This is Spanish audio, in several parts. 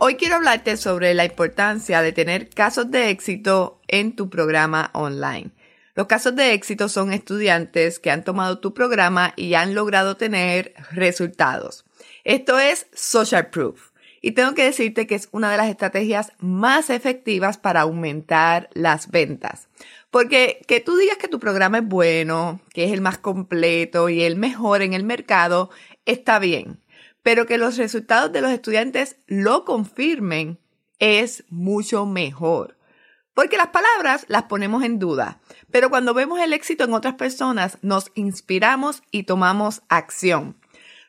Hoy quiero hablarte sobre la importancia de tener casos de éxito en tu programa online. Los casos de éxito son estudiantes que han tomado tu programa y han logrado tener resultados. Esto es social proof. Y tengo que decirte que es una de las estrategias más efectivas para aumentar las ventas. Porque que tú digas que tu programa es bueno, que es el más completo y el mejor en el mercado, está bien pero que los resultados de los estudiantes lo confirmen es mucho mejor. Porque las palabras las ponemos en duda, pero cuando vemos el éxito en otras personas nos inspiramos y tomamos acción.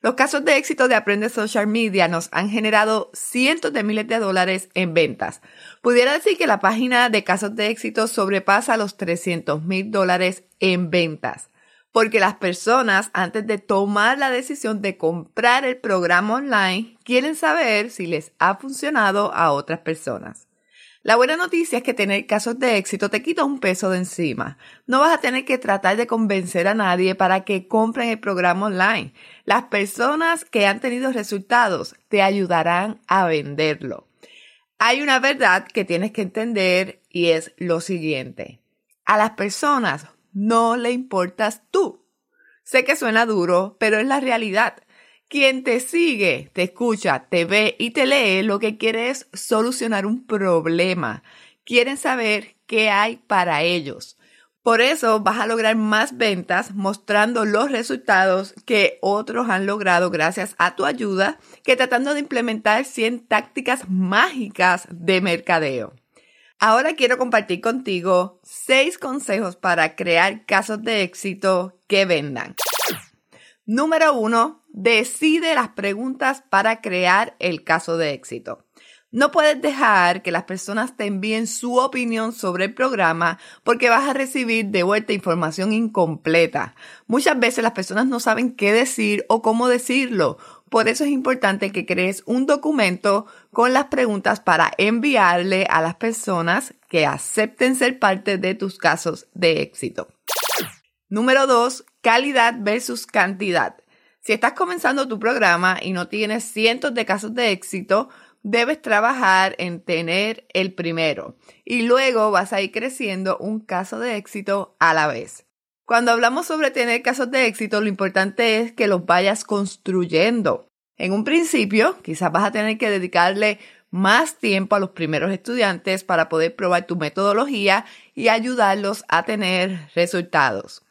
Los casos de éxito de Aprende Social Media nos han generado cientos de miles de dólares en ventas. Pudiera decir que la página de casos de éxito sobrepasa los 300 mil dólares en ventas porque las personas antes de tomar la decisión de comprar el programa online quieren saber si les ha funcionado a otras personas. La buena noticia es que tener casos de éxito te quita un peso de encima. No vas a tener que tratar de convencer a nadie para que compren el programa online. Las personas que han tenido resultados te ayudarán a venderlo. Hay una verdad que tienes que entender y es lo siguiente. A las personas no le importas tú. Sé que suena duro, pero es la realidad. Quien te sigue, te escucha, te ve y te lee lo que quiere es solucionar un problema. Quieren saber qué hay para ellos. Por eso vas a lograr más ventas mostrando los resultados que otros han logrado gracias a tu ayuda que tratando de implementar 100 tácticas mágicas de mercadeo. Ahora quiero compartir contigo seis consejos para crear casos de éxito que vendan. Número uno, decide las preguntas para crear el caso de éxito. No puedes dejar que las personas te envíen su opinión sobre el programa porque vas a recibir de vuelta información incompleta. Muchas veces las personas no saben qué decir o cómo decirlo por eso es importante que crees un documento con las preguntas para enviarle a las personas que acepten ser parte de tus casos de éxito. Número dos, calidad versus cantidad. Si estás comenzando tu programa y no tienes cientos de casos de éxito, debes trabajar en tener el primero y luego vas a ir creciendo un caso de éxito a la vez. Cuando hablamos sobre tener casos de éxito, lo importante es que los vayas construyendo. En un principio, quizás vas a tener que dedicarle más tiempo a los primeros estudiantes para poder probar tu metodología y ayudarlos a tener resultados.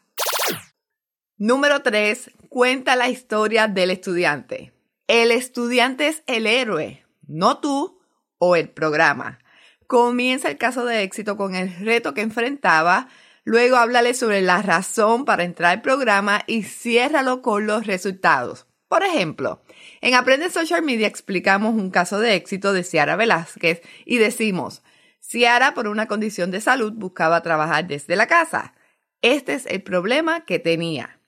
Número 3. Cuenta la historia del estudiante. El estudiante es el héroe, no tú o el programa. Comienza el caso de éxito con el reto que enfrentaba Luego háblale sobre la razón para entrar al programa y ciérralo con los resultados. Por ejemplo, en Aprende Social Media explicamos un caso de éxito de Ciara Velázquez y decimos, Ciara por una condición de salud buscaba trabajar desde la casa. Este es el problema que tenía.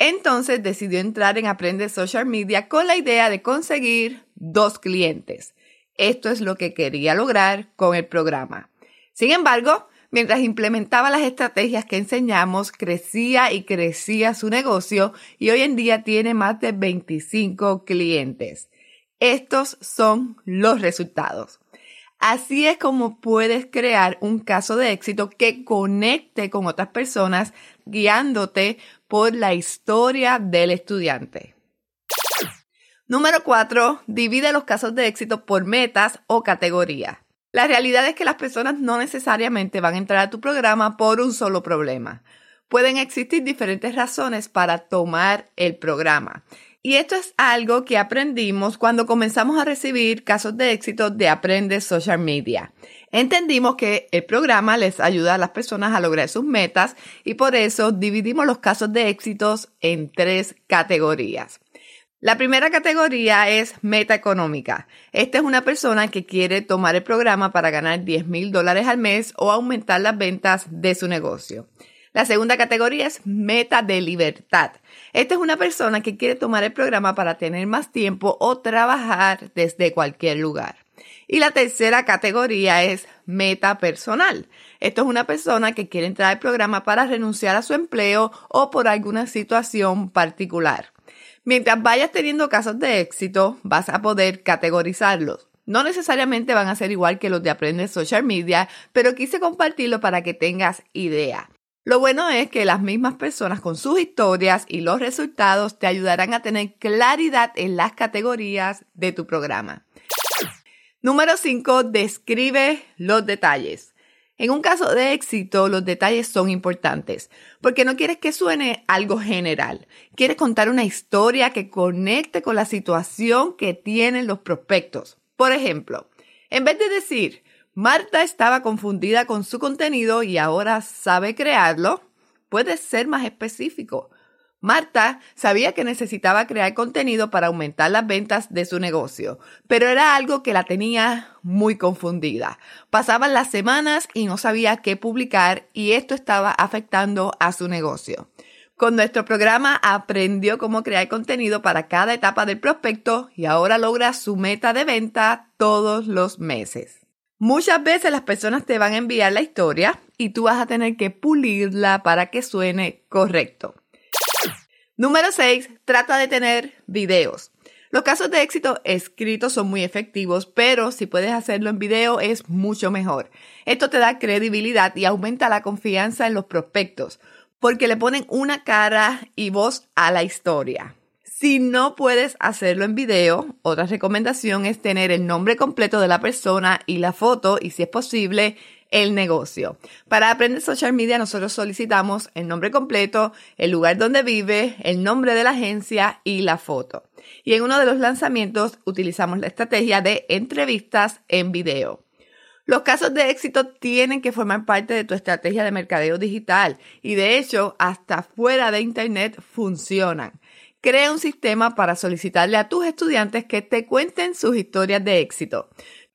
Entonces decidió entrar en Aprende Social Media con la idea de conseguir dos clientes. Esto es lo que quería lograr con el programa. Sin embargo, Mientras implementaba las estrategias que enseñamos, crecía y crecía su negocio y hoy en día tiene más de 25 clientes. Estos son los resultados. Así es como puedes crear un caso de éxito que conecte con otras personas guiándote por la historia del estudiante. Número 4. Divide los casos de éxito por metas o categorías. La realidad es que las personas no necesariamente van a entrar a tu programa por un solo problema. Pueden existir diferentes razones para tomar el programa. Y esto es algo que aprendimos cuando comenzamos a recibir casos de éxito de Aprende Social Media. Entendimos que el programa les ayuda a las personas a lograr sus metas y por eso dividimos los casos de éxitos en tres categorías. La primera categoría es meta económica. Esta es una persona que quiere tomar el programa para ganar 10 mil dólares al mes o aumentar las ventas de su negocio. La segunda categoría es meta de libertad. Esta es una persona que quiere tomar el programa para tener más tiempo o trabajar desde cualquier lugar. Y la tercera categoría es meta personal. Esto es una persona que quiere entrar al programa para renunciar a su empleo o por alguna situación particular. Mientras vayas teniendo casos de éxito, vas a poder categorizarlos. No necesariamente van a ser igual que los de Aprende Social Media, pero quise compartirlo para que tengas idea. Lo bueno es que las mismas personas con sus historias y los resultados te ayudarán a tener claridad en las categorías de tu programa. Número 5. Describe los detalles. En un caso de éxito, los detalles son importantes, porque no quieres que suene algo general. Quieres contar una historia que conecte con la situación que tienen los prospectos. Por ejemplo, en vez de decir, Marta estaba confundida con su contenido y ahora sabe crearlo, puedes ser más específico. Marta sabía que necesitaba crear contenido para aumentar las ventas de su negocio, pero era algo que la tenía muy confundida. Pasaban las semanas y no sabía qué publicar y esto estaba afectando a su negocio. Con nuestro programa aprendió cómo crear contenido para cada etapa del prospecto y ahora logra su meta de venta todos los meses. Muchas veces las personas te van a enviar la historia y tú vas a tener que pulirla para que suene correcto. Número 6. Trata de tener videos. Los casos de éxito escritos son muy efectivos, pero si puedes hacerlo en video es mucho mejor. Esto te da credibilidad y aumenta la confianza en los prospectos, porque le ponen una cara y voz a la historia. Si no puedes hacerlo en video, otra recomendación es tener el nombre completo de la persona y la foto y si es posible, el negocio. Para aprender social media nosotros solicitamos el nombre completo, el lugar donde vive, el nombre de la agencia y la foto. Y en uno de los lanzamientos utilizamos la estrategia de entrevistas en video. Los casos de éxito tienen que formar parte de tu estrategia de mercadeo digital y de hecho hasta fuera de Internet funcionan. Crea un sistema para solicitarle a tus estudiantes que te cuenten sus historias de éxito.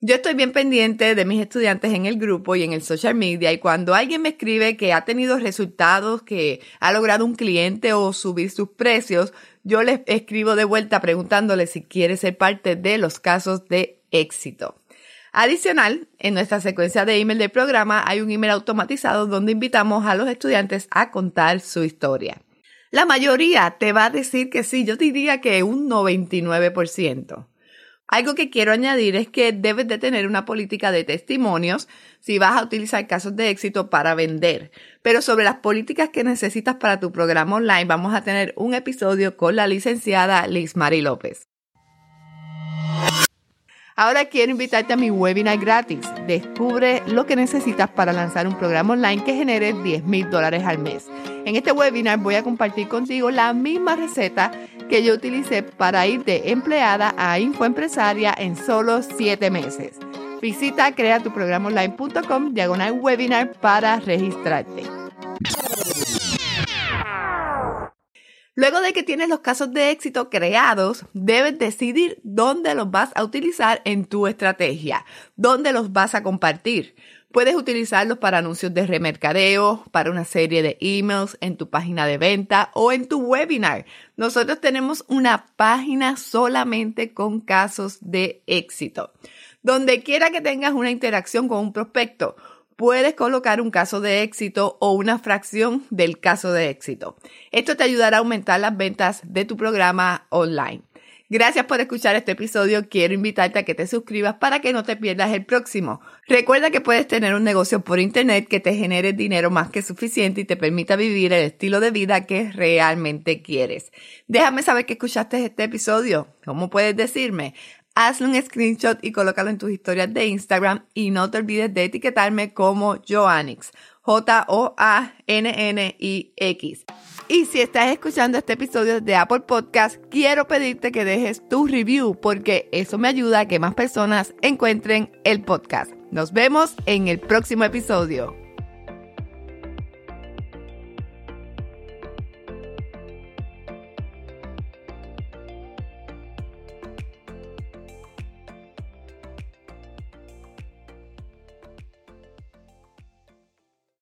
Yo estoy bien pendiente de mis estudiantes en el grupo y en el social media y cuando alguien me escribe que ha tenido resultados, que ha logrado un cliente o subir sus precios, yo les escribo de vuelta preguntándole si quiere ser parte de los casos de éxito. Adicional, en nuestra secuencia de email del programa hay un email automatizado donde invitamos a los estudiantes a contar su historia. La mayoría te va a decir que sí, yo diría que un 99%. Algo que quiero añadir es que debes de tener una política de testimonios si vas a utilizar casos de éxito para vender. Pero sobre las políticas que necesitas para tu programa online vamos a tener un episodio con la licenciada Liz Mari López. Ahora quiero invitarte a mi webinar gratis. Descubre lo que necesitas para lanzar un programa online que genere 10 mil dólares al mes. En este webinar voy a compartir contigo la misma receta que yo utilicé para ir de empleada a infoempresaria en solo 7 meses. Visita creatuprogramonline.com diagonal webinar para registrarte. Luego de que tienes los casos de éxito creados, debes decidir dónde los vas a utilizar en tu estrategia, dónde los vas a compartir. Puedes utilizarlos para anuncios de remercadeo, para una serie de emails, en tu página de venta o en tu webinar. Nosotros tenemos una página solamente con casos de éxito. Donde quiera que tengas una interacción con un prospecto, puedes colocar un caso de éxito o una fracción del caso de éxito. Esto te ayudará a aumentar las ventas de tu programa online. Gracias por escuchar este episodio. Quiero invitarte a que te suscribas para que no te pierdas el próximo. Recuerda que puedes tener un negocio por internet que te genere dinero más que suficiente y te permita vivir el estilo de vida que realmente quieres. Déjame saber que escuchaste este episodio. ¿Cómo puedes decirme? Hazle un screenshot y colócalo en tus historias de Instagram y no te olvides de etiquetarme como Joannix, J-O-A-N-N-I-X. Y si estás escuchando este episodio de Apple Podcast, quiero pedirte que dejes tu review porque eso me ayuda a que más personas encuentren el podcast. Nos vemos en el próximo episodio.